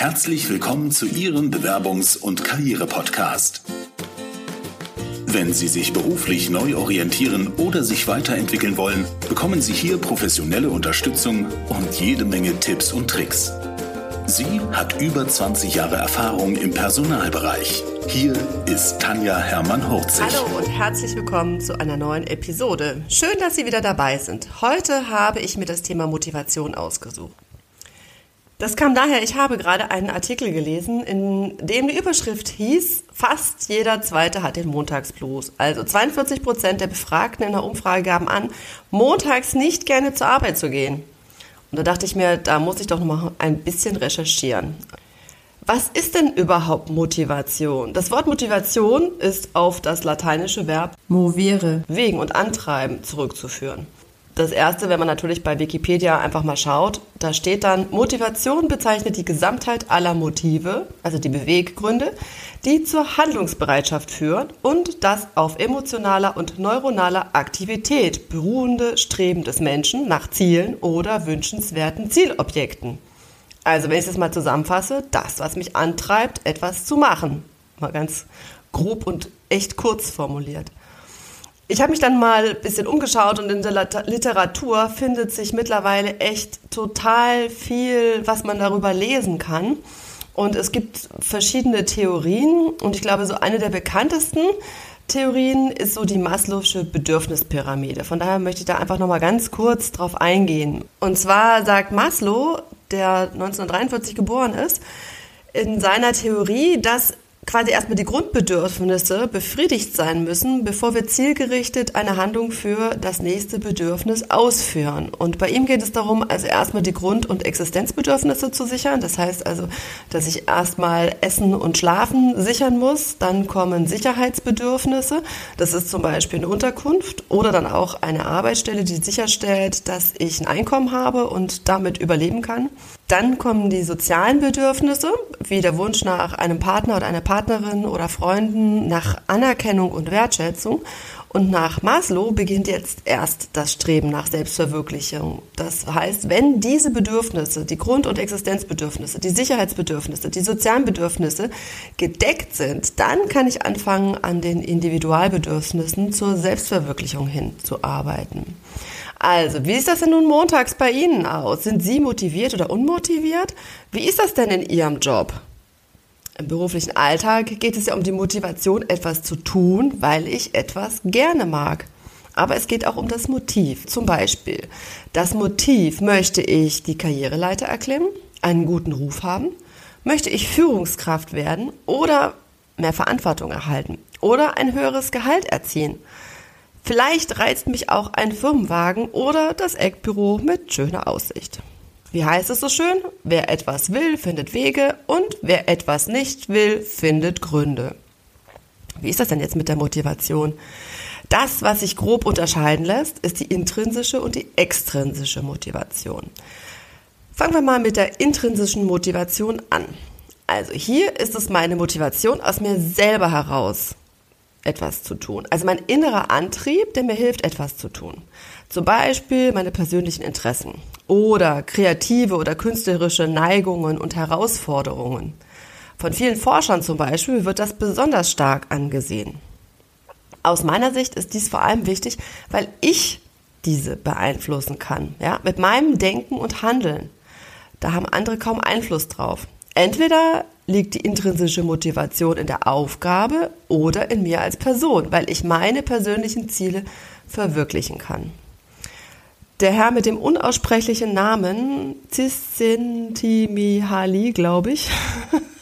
Herzlich willkommen zu Ihrem Bewerbungs- und Karriere-Podcast. Wenn Sie sich beruflich neu orientieren oder sich weiterentwickeln wollen, bekommen Sie hier professionelle Unterstützung und jede Menge Tipps und Tricks. Sie hat über 20 Jahre Erfahrung im Personalbereich. Hier ist Tanja Hermann-Hurzig. Hallo und herzlich willkommen zu einer neuen Episode. Schön, dass Sie wieder dabei sind. Heute habe ich mir das Thema Motivation ausgesucht. Das kam daher, ich habe gerade einen Artikel gelesen, in dem die Überschrift hieß, fast jeder Zweite hat den Montagsblues. Also 42 Prozent der Befragten in der Umfrage gaben an, montags nicht gerne zur Arbeit zu gehen. Und da dachte ich mir, da muss ich doch noch mal ein bisschen recherchieren. Was ist denn überhaupt Motivation? Das Wort Motivation ist auf das lateinische Verb movere, wegen und antreiben zurückzuführen. Das erste, wenn man natürlich bei Wikipedia einfach mal schaut, da steht dann, Motivation bezeichnet die Gesamtheit aller Motive, also die Beweggründe, die zur Handlungsbereitschaft führen und das auf emotionaler und neuronaler Aktivität beruhende Streben des Menschen nach Zielen oder wünschenswerten Zielobjekten. Also wenn ich das mal zusammenfasse, das, was mich antreibt, etwas zu machen. Mal ganz grob und echt kurz formuliert. Ich habe mich dann mal ein bisschen umgeschaut und in der Literatur findet sich mittlerweile echt total viel, was man darüber lesen kann. Und es gibt verschiedene Theorien und ich glaube, so eine der bekanntesten Theorien ist so die Maslow'sche Bedürfnispyramide. Von daher möchte ich da einfach nochmal ganz kurz drauf eingehen. Und zwar sagt Maslow, der 1943 geboren ist, in seiner Theorie, dass quasi erstmal die Grundbedürfnisse befriedigt sein müssen, bevor wir zielgerichtet eine Handlung für das nächste Bedürfnis ausführen. Und bei ihm geht es darum, also erstmal die Grund- und Existenzbedürfnisse zu sichern. Das heißt also, dass ich erstmal Essen und Schlafen sichern muss. Dann kommen Sicherheitsbedürfnisse. Das ist zum Beispiel eine Unterkunft oder dann auch eine Arbeitsstelle, die sicherstellt, dass ich ein Einkommen habe und damit überleben kann. Dann kommen die sozialen Bedürfnisse, wie der Wunsch nach einem Partner oder einer Partnerin oder Freunden, nach Anerkennung und Wertschätzung. Und nach Maslow beginnt jetzt erst das Streben nach Selbstverwirklichung. Das heißt, wenn diese Bedürfnisse, die Grund- und Existenzbedürfnisse, die Sicherheitsbedürfnisse, die sozialen Bedürfnisse gedeckt sind, dann kann ich anfangen, an den Individualbedürfnissen zur Selbstverwirklichung hinzuarbeiten. Also, wie ist das denn nun montags bei Ihnen aus? Sind Sie motiviert oder unmotiviert? Wie ist das denn in Ihrem Job? Im beruflichen Alltag geht es ja um die Motivation, etwas zu tun, weil ich etwas gerne mag. Aber es geht auch um das Motiv. Zum Beispiel, das Motiv, möchte ich die Karriereleiter erklimmen, einen guten Ruf haben, möchte ich Führungskraft werden oder mehr Verantwortung erhalten oder ein höheres Gehalt erzielen. Vielleicht reizt mich auch ein Firmenwagen oder das Eckbüro mit schöner Aussicht. Wie heißt es so schön? Wer etwas will, findet Wege und wer etwas nicht will, findet Gründe. Wie ist das denn jetzt mit der Motivation? Das, was sich grob unterscheiden lässt, ist die intrinsische und die extrinsische Motivation. Fangen wir mal mit der intrinsischen Motivation an. Also hier ist es meine Motivation aus mir selber heraus etwas zu tun. Also mein innerer Antrieb, der mir hilft, etwas zu tun. Zum Beispiel meine persönlichen Interessen oder kreative oder künstlerische Neigungen und Herausforderungen. Von vielen Forschern zum Beispiel wird das besonders stark angesehen. Aus meiner Sicht ist dies vor allem wichtig, weil ich diese beeinflussen kann, ja, mit meinem Denken und Handeln. Da haben andere kaum Einfluss drauf. Entweder liegt die intrinsische Motivation in der Aufgabe oder in mir als Person, weil ich meine persönlichen Ziele verwirklichen kann. Der Herr mit dem unaussprechlichen Namen Csikszentmihalyi, glaube ich,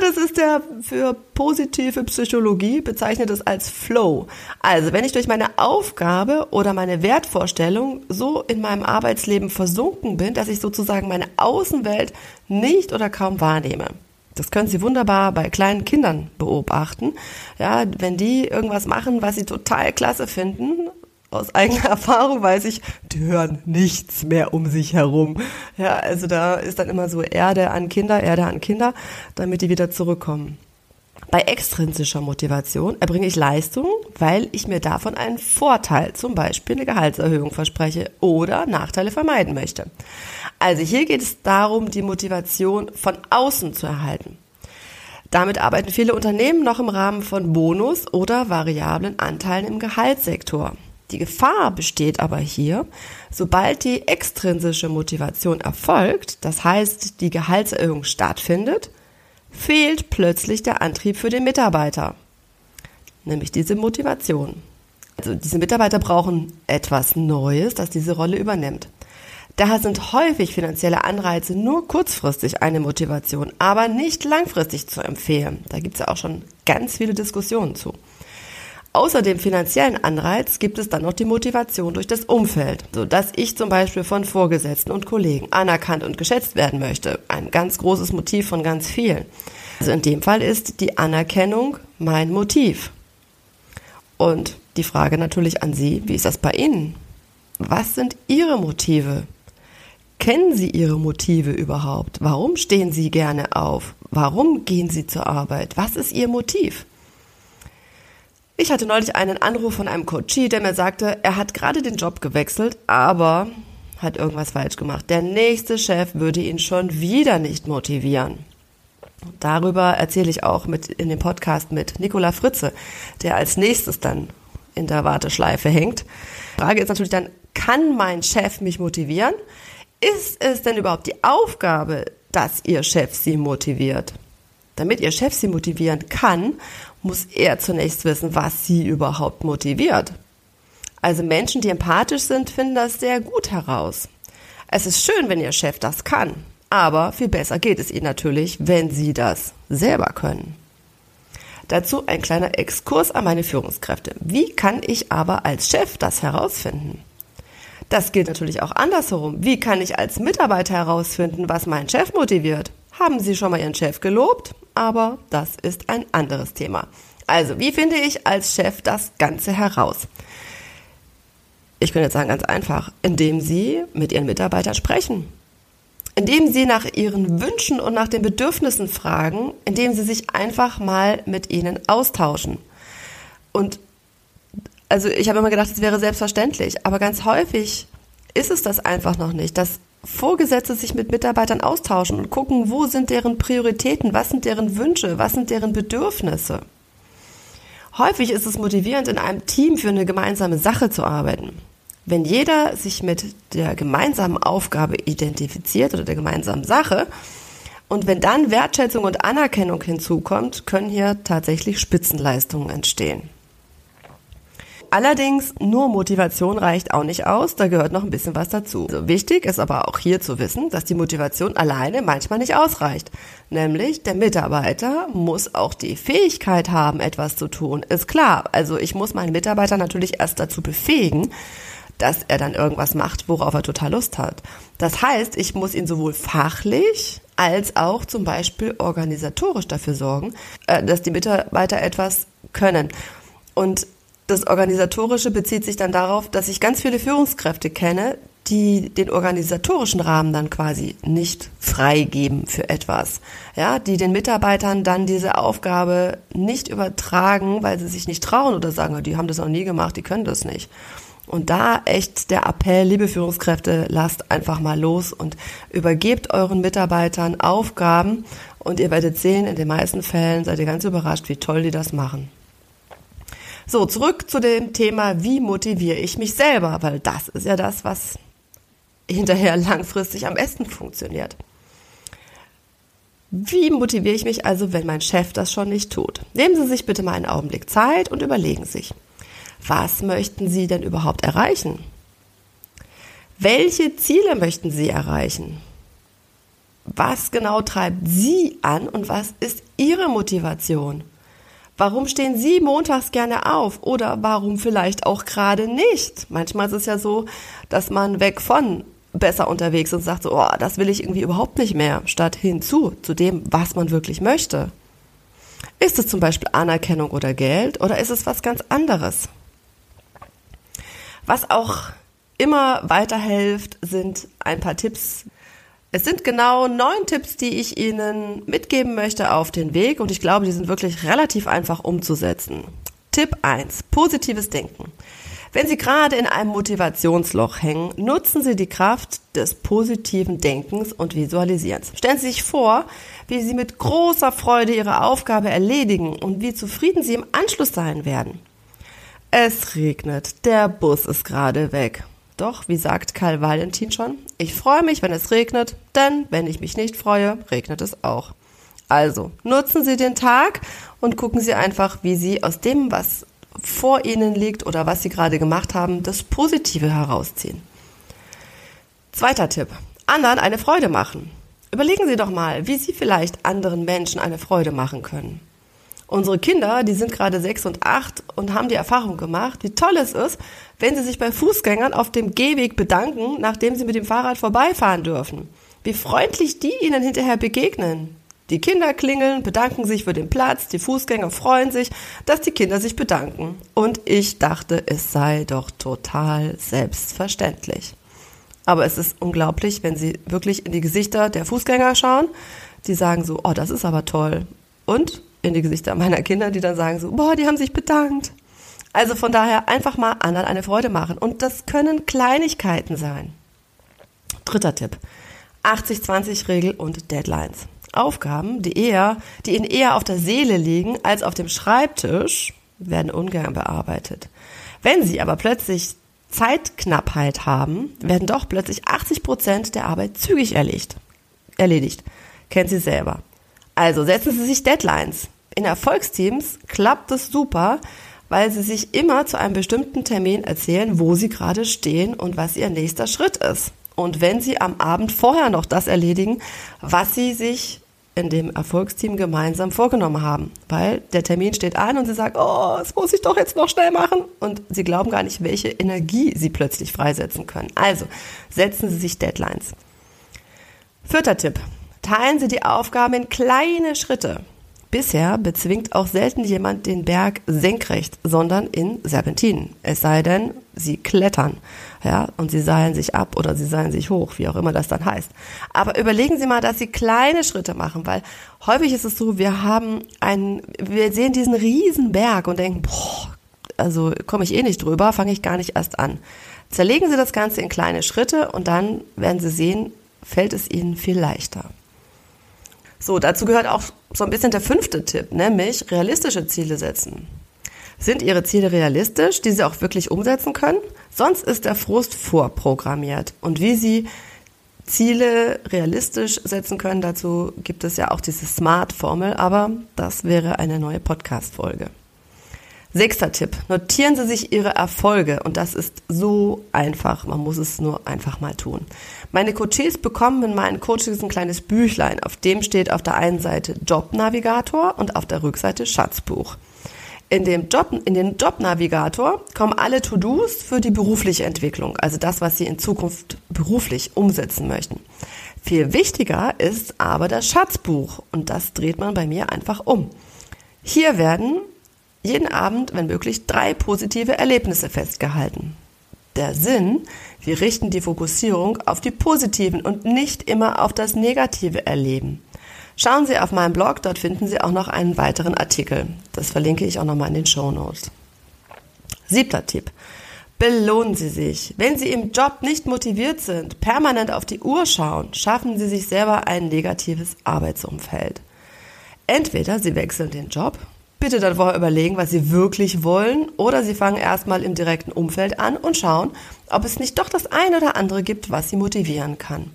das ist der für positive Psychologie, bezeichnet es als Flow. Also, wenn ich durch meine Aufgabe oder meine Wertvorstellung so in meinem Arbeitsleben versunken bin, dass ich sozusagen meine Außenwelt nicht oder kaum wahrnehme. Das können Sie wunderbar bei kleinen Kindern beobachten. Ja, wenn die irgendwas machen, was sie total klasse finden, aus eigener Erfahrung weiß ich, die hören nichts mehr um sich herum. Ja, also da ist dann immer so Erde an Kinder, Erde an Kinder, damit die wieder zurückkommen. Bei extrinsischer Motivation erbringe ich Leistung, weil ich mir davon einen Vorteil, zum Beispiel eine Gehaltserhöhung verspreche oder Nachteile vermeiden möchte. Also hier geht es darum, die Motivation von außen zu erhalten. Damit arbeiten viele Unternehmen noch im Rahmen von Bonus oder variablen Anteilen im Gehaltssektor. Die Gefahr besteht aber hier, sobald die extrinsische Motivation erfolgt, das heißt die Gehaltserhöhung stattfindet, fehlt plötzlich der Antrieb für den Mitarbeiter, nämlich diese Motivation. Also diese Mitarbeiter brauchen etwas Neues, das diese Rolle übernimmt. Daher sind häufig finanzielle Anreize nur kurzfristig eine Motivation, aber nicht langfristig zu empfehlen. Da gibt es ja auch schon ganz viele Diskussionen zu. Außer dem finanziellen Anreiz gibt es dann noch die Motivation durch das Umfeld, so dass ich zum Beispiel von Vorgesetzten und Kollegen anerkannt und geschätzt werden möchte. Ein ganz großes Motiv von ganz vielen. Also in dem Fall ist die Anerkennung mein Motiv. Und die Frage natürlich an Sie, wie ist das bei Ihnen? Was sind Ihre Motive? Kennen Sie Ihre Motive überhaupt? Warum stehen Sie gerne auf? Warum gehen Sie zur Arbeit? Was ist Ihr Motiv? Ich hatte neulich einen Anruf von einem Coachie, der mir sagte, er hat gerade den Job gewechselt, aber hat irgendwas falsch gemacht. Der nächste Chef würde ihn schon wieder nicht motivieren. Darüber erzähle ich auch mit in dem Podcast mit Nicola Fritze, der als nächstes dann in der Warteschleife hängt. Die Frage ist natürlich dann, kann mein Chef mich motivieren? Ist es denn überhaupt die Aufgabe, dass Ihr Chef Sie motiviert? Damit Ihr Chef Sie motivieren kann, muss er zunächst wissen, was Sie überhaupt motiviert. Also Menschen, die empathisch sind, finden das sehr gut heraus. Es ist schön, wenn Ihr Chef das kann, aber viel besser geht es Ihnen natürlich, wenn Sie das selber können. Dazu ein kleiner Exkurs an meine Führungskräfte. Wie kann ich aber als Chef das herausfinden? Das gilt natürlich auch andersherum. Wie kann ich als Mitarbeiter herausfinden, was meinen Chef motiviert? Haben Sie schon mal Ihren Chef gelobt? Aber das ist ein anderes Thema. Also, wie finde ich als Chef das Ganze heraus? Ich könnte jetzt sagen, ganz einfach, indem Sie mit Ihren Mitarbeitern sprechen. Indem Sie nach Ihren Wünschen und nach den Bedürfnissen fragen, indem Sie sich einfach mal mit ihnen austauschen. Und also ich habe immer gedacht, es wäre selbstverständlich, aber ganz häufig ist es das einfach noch nicht, dass Vorgesetzte sich mit Mitarbeitern austauschen und gucken, wo sind deren Prioritäten, was sind deren Wünsche, was sind deren Bedürfnisse. Häufig ist es motivierend, in einem Team für eine gemeinsame Sache zu arbeiten. Wenn jeder sich mit der gemeinsamen Aufgabe identifiziert oder der gemeinsamen Sache und wenn dann Wertschätzung und Anerkennung hinzukommt, können hier tatsächlich Spitzenleistungen entstehen. Allerdings nur Motivation reicht auch nicht aus, da gehört noch ein bisschen was dazu. Also wichtig ist aber auch hier zu wissen, dass die Motivation alleine manchmal nicht ausreicht. Nämlich der Mitarbeiter muss auch die Fähigkeit haben, etwas zu tun. Ist klar, also ich muss meinen Mitarbeiter natürlich erst dazu befähigen, dass er dann irgendwas macht, worauf er total Lust hat. Das heißt, ich muss ihn sowohl fachlich als auch zum Beispiel organisatorisch dafür sorgen, äh, dass die Mitarbeiter etwas können. Und das Organisatorische bezieht sich dann darauf, dass ich ganz viele Führungskräfte kenne, die den organisatorischen Rahmen dann quasi nicht freigeben für etwas. Ja, die den Mitarbeitern dann diese Aufgabe nicht übertragen, weil sie sich nicht trauen oder sagen, die haben das noch nie gemacht, die können das nicht. Und da echt der Appell, liebe Führungskräfte, lasst einfach mal los und übergebt euren Mitarbeitern Aufgaben und ihr werdet sehen, in den meisten Fällen seid ihr ganz überrascht, wie toll die das machen. So, zurück zu dem Thema, wie motiviere ich mich selber, weil das ist ja das, was hinterher langfristig am besten funktioniert. Wie motiviere ich mich also, wenn mein Chef das schon nicht tut? Nehmen Sie sich bitte mal einen Augenblick Zeit und überlegen sich, was möchten Sie denn überhaupt erreichen? Welche Ziele möchten Sie erreichen? Was genau treibt Sie an und was ist Ihre Motivation? Warum stehen Sie montags gerne auf oder warum vielleicht auch gerade nicht? Manchmal ist es ja so, dass man weg von besser unterwegs und sagt so, oh, das will ich irgendwie überhaupt nicht mehr, statt hinzu zu dem, was man wirklich möchte. Ist es zum Beispiel Anerkennung oder Geld oder ist es was ganz anderes? Was auch immer weiterhilft, sind ein paar Tipps, Es sind genau neun Tipps, die ich Ihnen mitgeben möchte auf den Weg und ich glaube, die sind wirklich relativ einfach umzusetzen. Tipp 1. Positives Denken. Wenn Sie gerade in einem Motivationsloch hängen, nutzen Sie die Kraft des positiven Denkens und Visualisierens. Stellen Sie sich vor, wie Sie mit großer Freude Ihre Aufgabe erledigen und wie zufrieden Sie im Anschluss sein werden. Es regnet, der Bus ist gerade weg. Doch, wie sagt Karl Valentin schon, ich freue mich, wenn es regnet, denn wenn ich mich nicht freue, regnet es auch. Also, nutzen Sie den Tag und gucken Sie einfach, wie Sie aus dem, was vor Ihnen liegt oder was Sie gerade gemacht haben, das Positive herausziehen. Zweiter Tipp. Anderen eine Freude machen. Überlegen Sie doch mal, wie Sie vielleicht anderen Menschen eine Freude machen können. Unsere Kinder, die sind gerade sechs und acht und haben die Erfahrung gemacht, wie toll es ist, wenn sie sich bei Fußgängern auf dem Gehweg bedanken, nachdem sie mit dem Fahrrad vorbeifahren dürfen. Wie freundlich die ihnen hinterher begegnen. Die Kinder klingeln, bedanken sich für den Platz, die Fußgänger freuen sich, dass die Kinder sich bedanken. Und ich dachte, es sei doch total selbstverständlich. Aber es ist unglaublich, wenn Sie wirklich in die Gesichter der Fußgänger schauen. Die sagen so, oh, das ist aber toll. Und in die Gesichter meiner Kinder, die dann sagen so, boah, die haben sich bedankt. Also von daher einfach mal anderen eine Freude machen. Und das können Kleinigkeiten sein. Dritter Tipp. 80-20-Regel und Deadlines. Aufgaben, die eher, die ihnen eher auf der Seele liegen als auf dem Schreibtisch, werden ungern bearbeitet. Wenn sie aber plötzlich Zeitknappheit haben, werden doch plötzlich 80 Prozent der Arbeit zügig erledigt. Erledigt. Kennen Sie selber. Also setzen Sie sich Deadlines. In Erfolgsteams klappt es super, weil sie sich immer zu einem bestimmten Termin erzählen, wo sie gerade stehen und was ihr nächster Schritt ist. Und wenn sie am Abend vorher noch das erledigen, was sie sich in dem Erfolgsteam gemeinsam vorgenommen haben. Weil der Termin steht an und sie sagen, oh, das muss ich doch jetzt noch schnell machen. Und sie glauben gar nicht, welche Energie sie plötzlich freisetzen können. Also setzen Sie sich Deadlines. Vierter Tipp. Teilen Sie die Aufgaben in kleine Schritte. Bisher bezwingt auch selten jemand den Berg senkrecht, sondern in Serpentinen. Es sei denn, sie klettern, ja, und sie seilen sich ab oder sie seilen sich hoch, wie auch immer das dann heißt. Aber überlegen Sie mal, dass Sie kleine Schritte machen, weil häufig ist es so, wir haben einen, wir sehen diesen riesen Berg und denken, boah, also komme ich eh nicht drüber, fange ich gar nicht erst an. Zerlegen Sie das Ganze in kleine Schritte und dann werden Sie sehen, fällt es Ihnen viel leichter. So, dazu gehört auch so ein bisschen der fünfte Tipp, nämlich realistische Ziele setzen. Sind Ihre Ziele realistisch, die Sie auch wirklich umsetzen können? Sonst ist der Frust vorprogrammiert. Und wie Sie Ziele realistisch setzen können, dazu gibt es ja auch diese Smart-Formel, aber das wäre eine neue Podcast-Folge. Sechster Tipp. Notieren Sie sich Ihre Erfolge und das ist so einfach. Man muss es nur einfach mal tun. Meine Coaches bekommen in meinen Coaches ein kleines Büchlein. Auf dem steht auf der einen Seite Jobnavigator und auf der Rückseite Schatzbuch. In dem Job, in den Jobnavigator kommen alle To-Dos für die berufliche Entwicklung, also das, was Sie in Zukunft beruflich umsetzen möchten. Viel wichtiger ist aber das Schatzbuch und das dreht man bei mir einfach um. Hier werden jeden Abend, wenn möglich, drei positive Erlebnisse festgehalten. Der Sinn, wir richten die Fokussierung auf die positiven und nicht immer auf das negative Erleben. Schauen Sie auf meinem Blog, dort finden Sie auch noch einen weiteren Artikel. Das verlinke ich auch nochmal in den Show Notes. Siebter Tipp. Belohnen Sie sich. Wenn Sie im Job nicht motiviert sind, permanent auf die Uhr schauen, schaffen Sie sich selber ein negatives Arbeitsumfeld. Entweder Sie wechseln den Job Bitte dann vorher überlegen, was Sie wirklich wollen oder Sie fangen erstmal im direkten Umfeld an und schauen, ob es nicht doch das eine oder andere gibt, was Sie motivieren kann.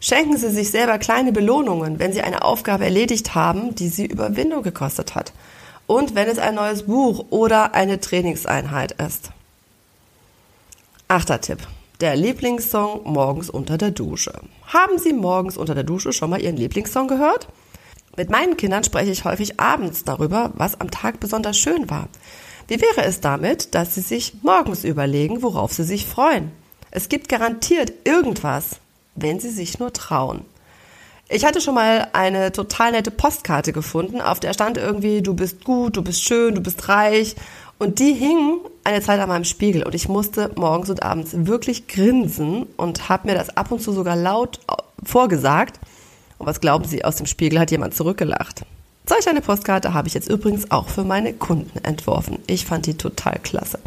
Schenken Sie sich selber kleine Belohnungen, wenn Sie eine Aufgabe erledigt haben, die Sie Überwindung gekostet hat. Und wenn es ein neues Buch oder eine Trainingseinheit ist. Achter Tipp. Der Lieblingssong morgens unter der Dusche. Haben Sie morgens unter der Dusche schon mal Ihren Lieblingssong gehört? Mit meinen Kindern spreche ich häufig abends darüber, was am Tag besonders schön war. Wie wäre es damit, dass sie sich morgens überlegen, worauf sie sich freuen? Es gibt garantiert irgendwas, wenn sie sich nur trauen. Ich hatte schon mal eine total nette Postkarte gefunden, auf der stand irgendwie, du bist gut, du bist schön, du bist reich. Und die hing eine Zeit an meinem Spiegel und ich musste morgens und abends wirklich grinsen und habe mir das ab und zu sogar laut vorgesagt. Und was glauben Sie, aus dem Spiegel hat jemand zurückgelacht. Solch eine Postkarte habe ich jetzt übrigens auch für meine Kunden entworfen. Ich fand die total klasse.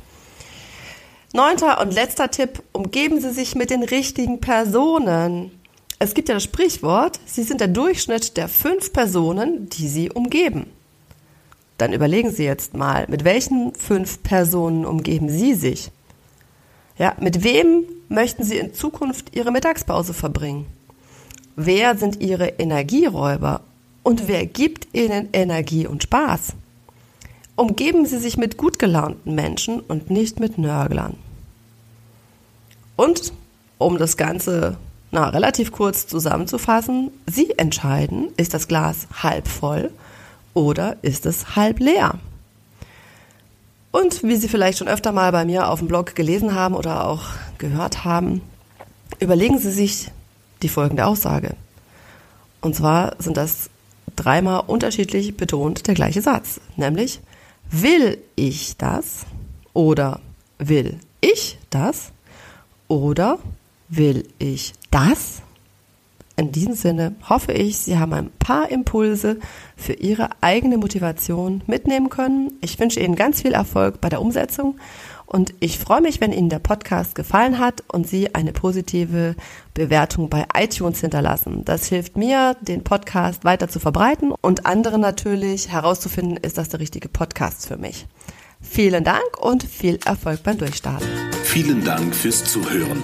Neunter und letzter Tipp, umgeben Sie sich mit den richtigen Personen. Es gibt ja das Sprichwort, Sie sind der Durchschnitt der fünf Personen, die Sie umgeben. Dann überlegen Sie jetzt mal, mit welchen fünf Personen umgeben Sie sich? Ja, mit wem möchten Sie in Zukunft Ihre Mittagspause verbringen? Wer sind Ihre Energieräuber und wer gibt Ihnen Energie und Spaß? Umgeben Sie sich mit gut gelaunten Menschen und nicht mit Nörglern. Und um das Ganze na, relativ kurz zusammenzufassen, Sie entscheiden, ist das Glas halb voll oder ist es halb leer? Und wie Sie vielleicht schon öfter mal bei mir auf dem Blog gelesen haben oder auch gehört haben, überlegen Sie sich die folgende Aussage. Und zwar sind das dreimal unterschiedlich betont der gleiche Satz, nämlich will ich das oder will ich das oder will ich das? In diesem Sinne hoffe ich, Sie haben ein paar Impulse für Ihre eigene Motivation mitnehmen können. Ich wünsche Ihnen ganz viel Erfolg bei der Umsetzung und ich freue mich, wenn Ihnen der Podcast gefallen hat und Sie eine positive Bewertung bei iTunes hinterlassen. Das hilft mir, den Podcast weiter zu verbreiten und anderen natürlich herauszufinden, ist das der richtige Podcast für mich. Vielen Dank und viel Erfolg beim Durchstarten. Vielen Dank fürs Zuhören.